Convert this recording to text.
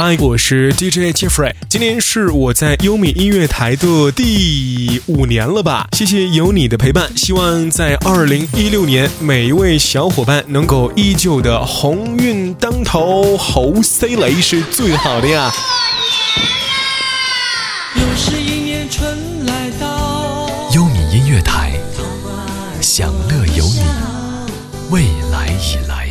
嗨，我是 DJ Jeffrey，今天是我在优米音乐台的第五年了吧？谢谢有你的陪伴，希望在二零一六年，每一位小伙伴能够依旧的鸿运当头，猴塞雷是最好的呀。又是一年春来到，优米音乐台，享乐有你，未来已来。